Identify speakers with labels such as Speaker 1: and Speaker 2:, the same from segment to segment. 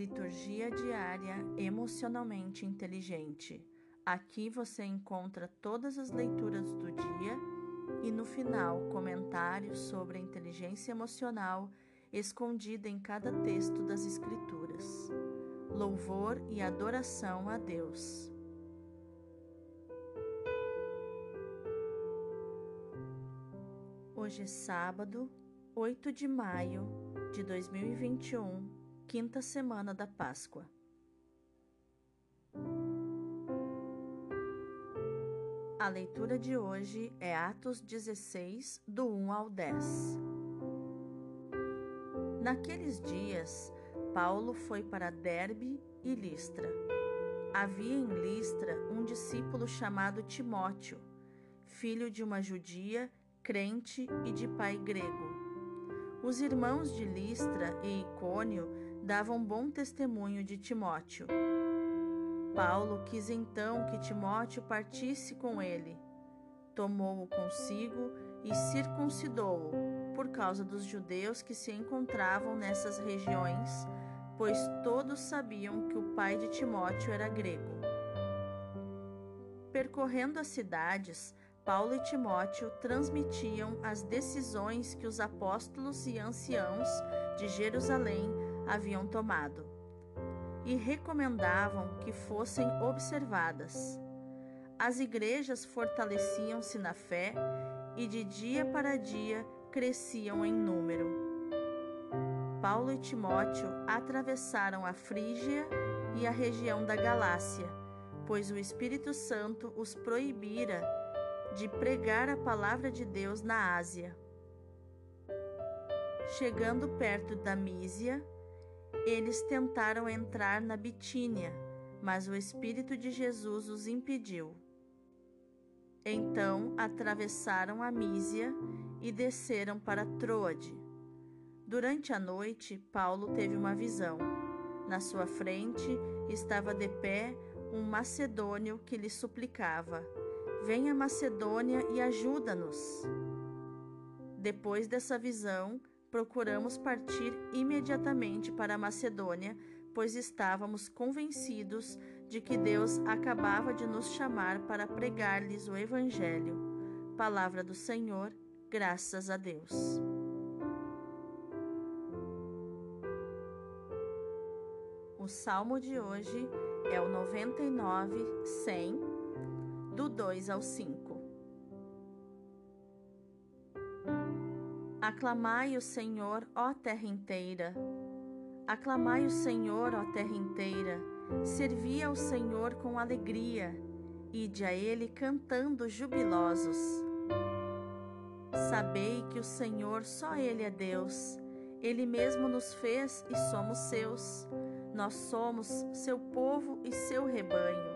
Speaker 1: Liturgia diária emocionalmente inteligente. Aqui você encontra todas as leituras do dia e no final comentários sobre a inteligência emocional escondida em cada texto das Escrituras. Louvor e adoração a Deus. Hoje é sábado, 8 de maio de 2021, quinta semana da Páscoa. A leitura de hoje é Atos 16, do 1 ao 10. Naqueles dias, Paulo foi para Derbe e Listra. Havia em Listra um discípulo chamado Timóteo, filho de uma judia, crente e de pai grego. Os irmãos de Listra e Icônio davam bom testemunho de Timóteo. Paulo quis então que Timóteo partisse com ele. Tomou-o consigo e circuncidou-o, por causa dos judeus que se encontravam nessas regiões, pois todos sabiam que o pai de Timóteo era grego. Percorrendo as cidades, Paulo e Timóteo transmitiam as decisões que os apóstolos e anciãos de Jerusalém haviam tomado e recomendavam que fossem observadas. As igrejas fortaleciam-se na fé e de dia para dia cresciam em número. Paulo e Timóteo atravessaram a Frígia e a região da Galácia, pois o Espírito Santo os proibira de pregar a palavra de Deus na Ásia. Chegando perto da Mísia, eles tentaram entrar na Bitínia, mas o Espírito de Jesus os impediu. Então atravessaram a Mísia e desceram para Troade. Durante a noite, Paulo teve uma visão. Na sua frente estava de pé um macedônio que lhe suplicava: Venha Macedônia e ajuda-nos. Depois dessa visão, procuramos partir imediatamente para a Macedônia, pois estávamos convencidos de que Deus acabava de nos chamar para pregar-lhes o Evangelho. Palavra do Senhor, graças a Deus. O salmo de hoje é o 99, 100, do 2 ao 5. Aclamai o Senhor, ó terra inteira. Aclamai o Senhor, ó terra inteira. Servi ao Senhor com alegria. Ide a Ele cantando jubilosos. Sabei que o Senhor, só Ele é Deus. Ele mesmo nos fez e somos seus. Nós somos seu povo e seu rebanho.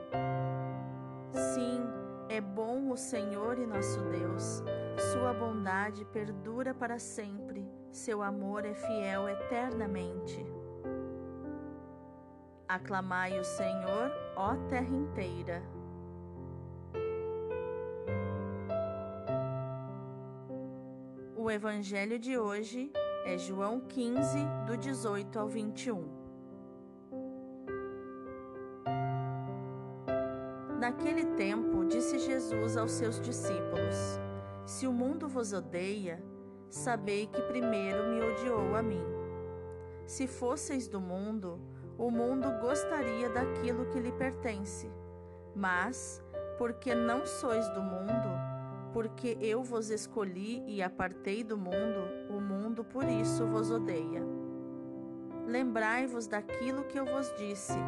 Speaker 1: Sim, é bom o Senhor e nosso Deus. Sua bondade perdura para sempre, seu amor é fiel eternamente. Aclamai o Senhor, ó terra inteira. O evangelho de hoje é João 15, do 18 ao 21. Naquele tempo, disse Jesus aos seus discípulos: Se o mundo vos odeia, sabei que primeiro me odiou a mim. Se fosseis do mundo, o mundo gostaria daquilo que lhe pertence. Mas, porque não sois do mundo, porque eu vos escolhi e apartei do mundo, o mundo por isso vos odeia. Lembrai-vos daquilo que eu vos disse: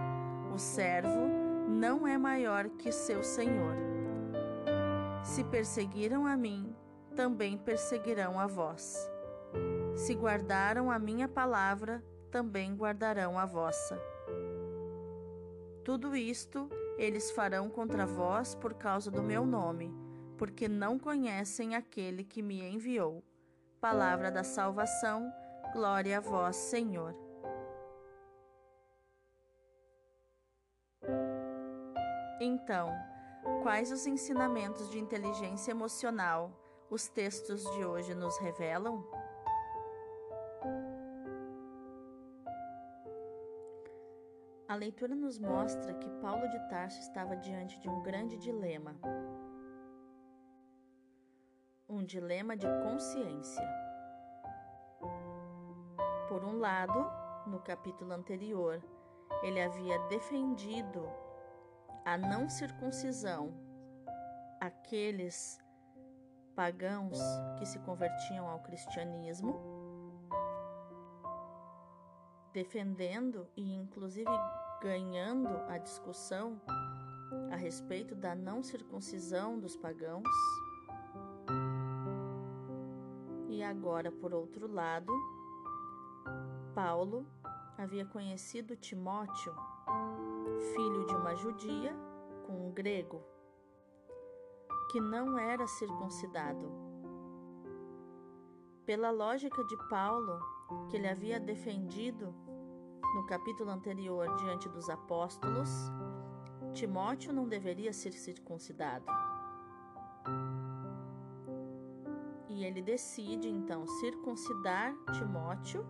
Speaker 1: o servo não é maior que seu Senhor. Se perseguiram a mim, também perseguirão a vós. Se guardaram a minha palavra, também guardarão a vossa. Tudo isto eles farão contra vós por causa do meu nome, porque não conhecem aquele que me enviou. Palavra da salvação, glória a vós, Senhor. Então, quais os ensinamentos de inteligência emocional os textos de hoje nos revelam? leitura nos mostra que Paulo de Tarso estava diante de um grande dilema. Um dilema de consciência. Por um lado, no capítulo anterior, ele havia defendido a não circuncisão aqueles pagãos que se convertiam ao cristianismo, defendendo e inclusive ganhando a discussão a respeito da não circuncisão dos pagãos. E agora, por outro lado, Paulo havia conhecido Timóteo, filho de uma judia com um grego que não era circuncidado. Pela lógica de Paulo, que ele havia defendido no capítulo anterior diante dos apóstolos, Timóteo não deveria ser circuncidado. E ele decide então circuncidar Timóteo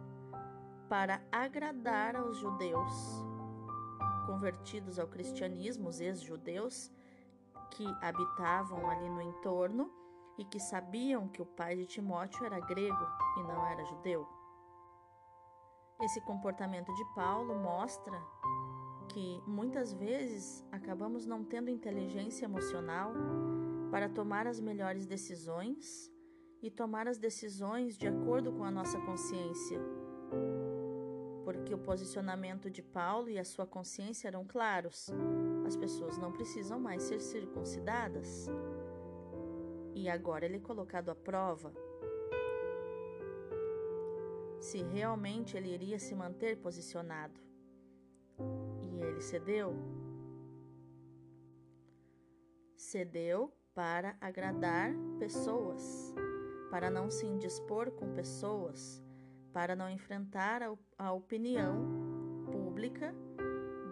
Speaker 1: para agradar aos judeus convertidos ao cristianismo, os ex-judeus, que habitavam ali no entorno e que sabiam que o pai de Timóteo era grego e não era judeu. Esse comportamento de Paulo mostra que muitas vezes acabamos não tendo inteligência emocional para tomar as melhores decisões e tomar as decisões de acordo com a nossa consciência. Porque o posicionamento de Paulo e a sua consciência eram claros. As pessoas não precisam mais ser circuncidadas. E agora ele é colocado à prova se realmente ele iria se manter posicionado. E ele cedeu. Cedeu para agradar pessoas, para não se indispor com pessoas, para não enfrentar a, a opinião pública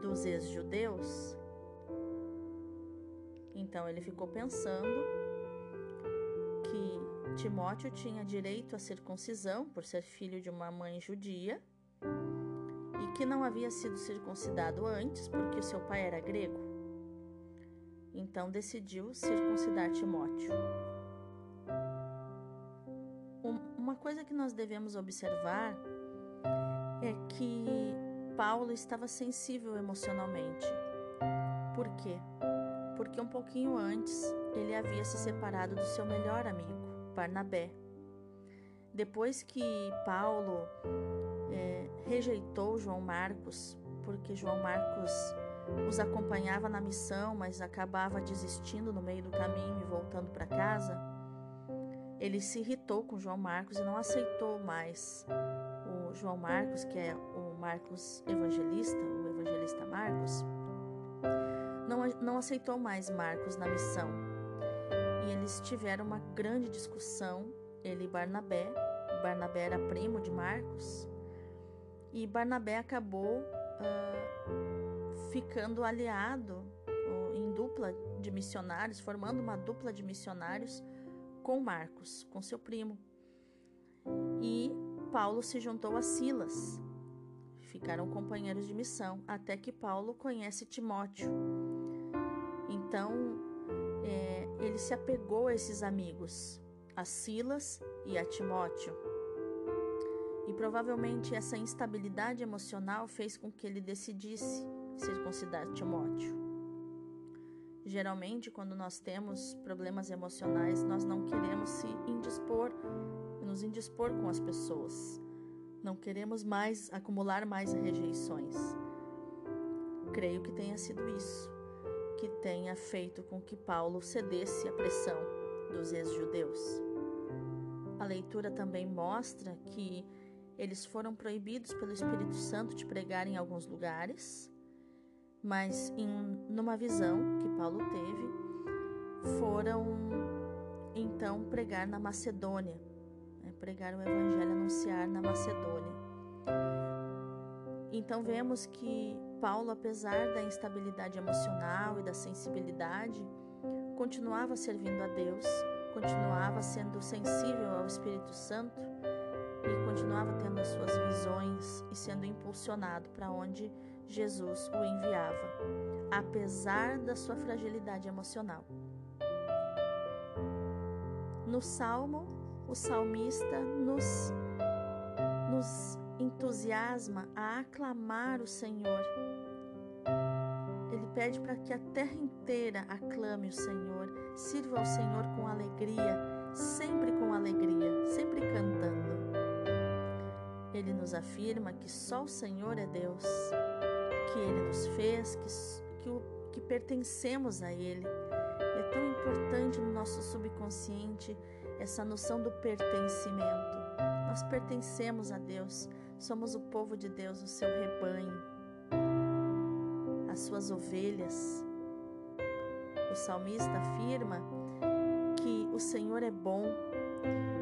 Speaker 1: dos ex-judeus então ele ficou pensando que Timóteo tinha direito à circuncisão por ser filho de uma mãe judia e que não havia sido circuncidado antes porque seu pai era grego. Então decidiu circuncidar Timóteo. Uma coisa que nós devemos observar é que Paulo estava sensível emocionalmente. Por quê? porque um pouquinho antes ele havia se separado do seu melhor amigo, Barnabé. Depois que Paulo é, rejeitou João Marcos, porque João Marcos os acompanhava na missão, mas acabava desistindo no meio do caminho e voltando para casa, ele se irritou com João Marcos e não aceitou mais o João Marcos, que é o Marcos evangelista, o evangelista Marcos não, não aceitou mais Marcos na missão. E eles tiveram uma grande discussão, ele e Barnabé. Barnabé era primo de Marcos. E Barnabé acabou uh, ficando aliado uh, em dupla de missionários, formando uma dupla de missionários com Marcos, com seu primo. E Paulo se juntou a Silas. Ficaram companheiros de missão, até que Paulo conhece Timóteo então, é, ele se apegou a esses amigos, a Silas e a Timóteo. E provavelmente essa instabilidade emocional fez com que ele decidisse circuncidar Timóteo. Geralmente, quando nós temos problemas emocionais, nós não queremos se indispor, nos indispor com as pessoas. Não queremos mais acumular mais rejeições. Creio que tenha sido isso que tenha feito com que Paulo cedesse à pressão dos ex-judeus. A leitura também mostra que eles foram proibidos pelo Espírito Santo de pregar em alguns lugares, mas em numa visão que Paulo teve, foram então pregar na Macedônia, né, pregar o evangelho, anunciar na Macedônia. Então vemos que Paulo, apesar da instabilidade emocional e da sensibilidade, continuava servindo a Deus, continuava sendo sensível ao Espírito Santo e continuava tendo as suas visões e sendo impulsionado para onde Jesus o enviava, apesar da sua fragilidade emocional. No salmo, o salmista nos, nos entusiasma a aclamar o Senhor. Ele pede para que a terra inteira aclame o Senhor, sirva ao Senhor com alegria, sempre com alegria, sempre cantando. Ele nos afirma que só o Senhor é Deus, que Ele nos fez, que, que, que pertencemos a Ele. E é tão importante no nosso subconsciente essa noção do pertencimento. Nós pertencemos a Deus, somos o povo de Deus, o seu rebanho, as suas ovelhas. O salmista afirma que o Senhor é bom,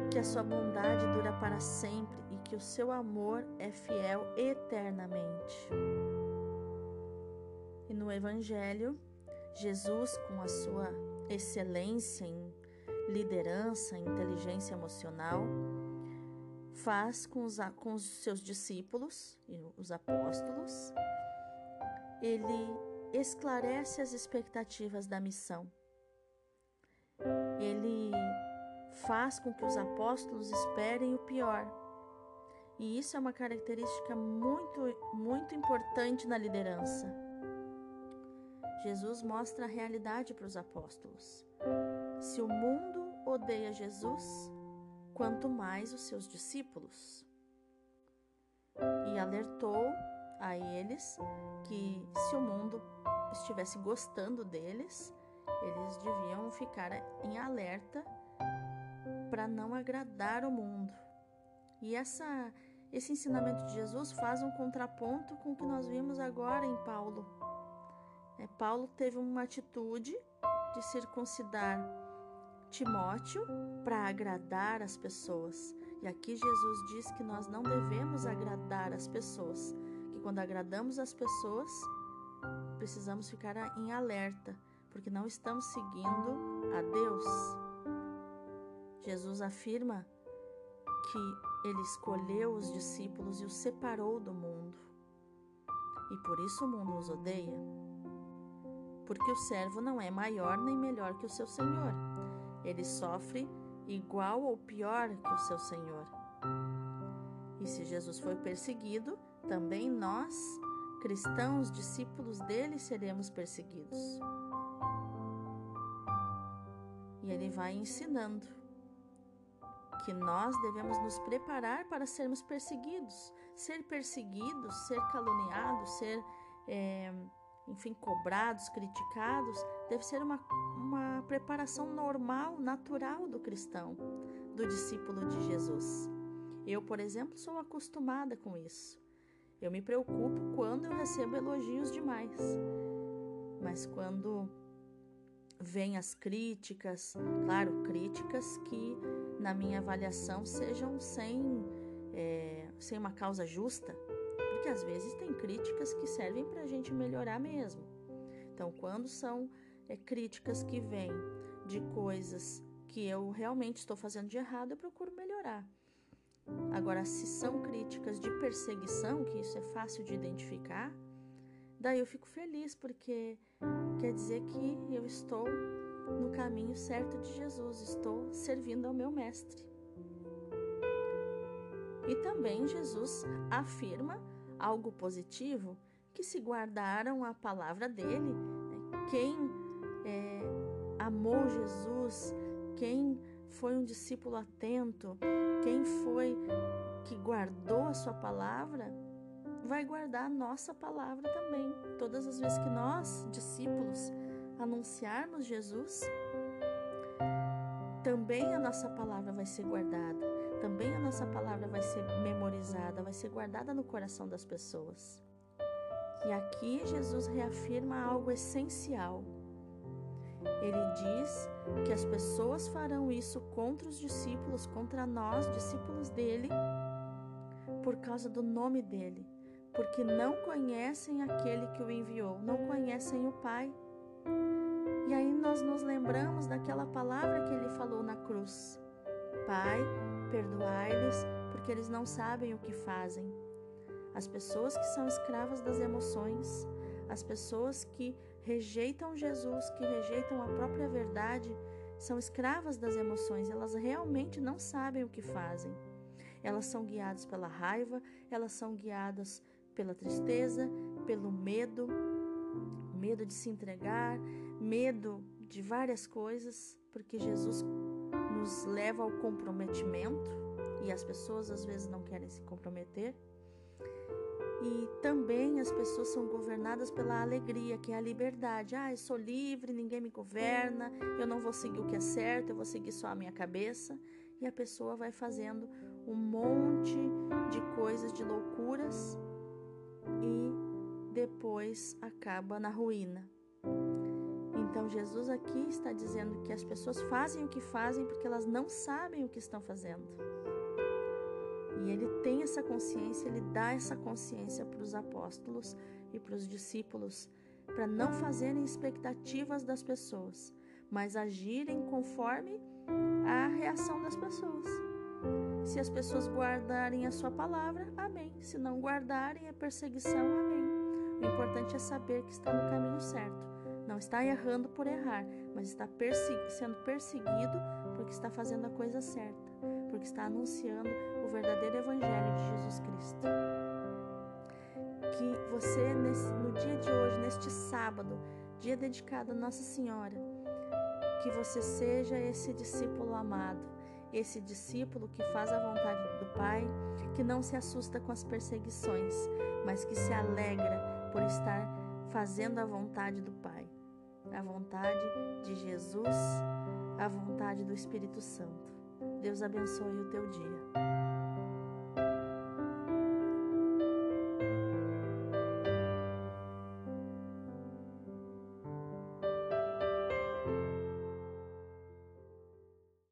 Speaker 1: que a sua bondade dura para sempre e que o seu amor é fiel eternamente. Evangelho, Jesus, com a sua excelência em liderança, inteligência emocional, faz com os, com os seus discípulos e os apóstolos, ele esclarece as expectativas da missão. Ele faz com que os apóstolos esperem o pior. E isso é uma característica muito, muito importante na liderança. Jesus mostra a realidade para os apóstolos. Se o mundo odeia Jesus, quanto mais os seus discípulos. E alertou a eles que se o mundo estivesse gostando deles, eles deviam ficar em alerta para não agradar o mundo. E essa, esse ensinamento de Jesus faz um contraponto com o que nós vimos agora em Paulo. É, Paulo teve uma atitude de circuncidar Timóteo para agradar as pessoas. E aqui Jesus diz que nós não devemos agradar as pessoas, que quando agradamos as pessoas, precisamos ficar em alerta, porque não estamos seguindo a Deus. Jesus afirma que ele escolheu os discípulos e os separou do mundo. E por isso o mundo os odeia. Porque o servo não é maior nem melhor que o seu senhor ele sofre igual ou pior que o seu Senhor. E se Jesus foi perseguido, também nós, cristãos, discípulos dele, seremos perseguidos. E ele vai ensinando que nós devemos nos preparar para sermos perseguidos. Ser perseguidos, ser caluniados, ser. É, enfim, cobrados, criticados, deve ser uma, uma preparação normal, natural do cristão, do discípulo de Jesus. Eu, por exemplo, sou acostumada com isso. Eu me preocupo quando eu recebo elogios demais. Mas quando vêm as críticas, claro, críticas que na minha avaliação sejam sem, é, sem uma causa justa, porque às vezes tem críticas que servem para a gente melhorar mesmo. Então, quando são é, críticas que vêm de coisas que eu realmente estou fazendo de errado, eu procuro melhorar. Agora, se são críticas de perseguição, que isso é fácil de identificar, daí eu fico feliz, porque quer dizer que eu estou no caminho certo de Jesus, estou servindo ao meu Mestre. E também Jesus afirma algo positivo, que se guardaram a palavra dele. Né? Quem é, amou Jesus, quem foi um discípulo atento, quem foi que guardou a sua palavra, vai guardar a nossa palavra também. Todas as vezes que nós, discípulos, anunciarmos Jesus, também a nossa palavra vai ser guardada também a nossa palavra vai ser memorizada, vai ser guardada no coração das pessoas. E aqui Jesus reafirma algo essencial. Ele diz que as pessoas farão isso contra os discípulos, contra nós, discípulos dele, por causa do nome dele, porque não conhecem aquele que o enviou, não conhecem o Pai. E aí nós nos lembramos daquela palavra que ele falou na cruz: Pai, perdoai-lhes, porque eles não sabem o que fazem. As pessoas que são escravas das emoções, as pessoas que rejeitam Jesus, que rejeitam a própria verdade, são escravas das emoções, elas realmente não sabem o que fazem. Elas são guiadas pela raiva, elas são guiadas pela tristeza, pelo medo, medo de se entregar, medo de várias coisas, porque Jesus nos leva ao comprometimento e as pessoas às vezes não querem se comprometer. E também as pessoas são governadas pela alegria, que é a liberdade. Ah, eu sou livre, ninguém me governa, eu não vou seguir o que é certo, eu vou seguir só a minha cabeça. E a pessoa vai fazendo um monte de coisas, de loucuras, e depois acaba na ruína. Então Jesus aqui está dizendo que as pessoas fazem o que fazem porque elas não sabem o que estão fazendo. E ele tem essa consciência, ele dá essa consciência para os apóstolos e para os discípulos, para não fazerem expectativas das pessoas, mas agirem conforme a reação das pessoas. Se as pessoas guardarem a sua palavra, amém. Se não guardarem a perseguição, amém. O importante é saber que está no caminho certo. Não está errando por errar, mas está sendo perseguido porque está fazendo a coisa certa, porque está anunciando o verdadeiro Evangelho de Jesus Cristo. Que você, no dia de hoje, neste sábado, dia dedicado a Nossa Senhora, que você seja esse discípulo amado, esse discípulo que faz a vontade do Pai, que não se assusta com as perseguições, mas que se alegra por estar fazendo a vontade do Pai, a vontade de Jesus, a vontade do Espírito Santo. Deus abençoe o teu dia.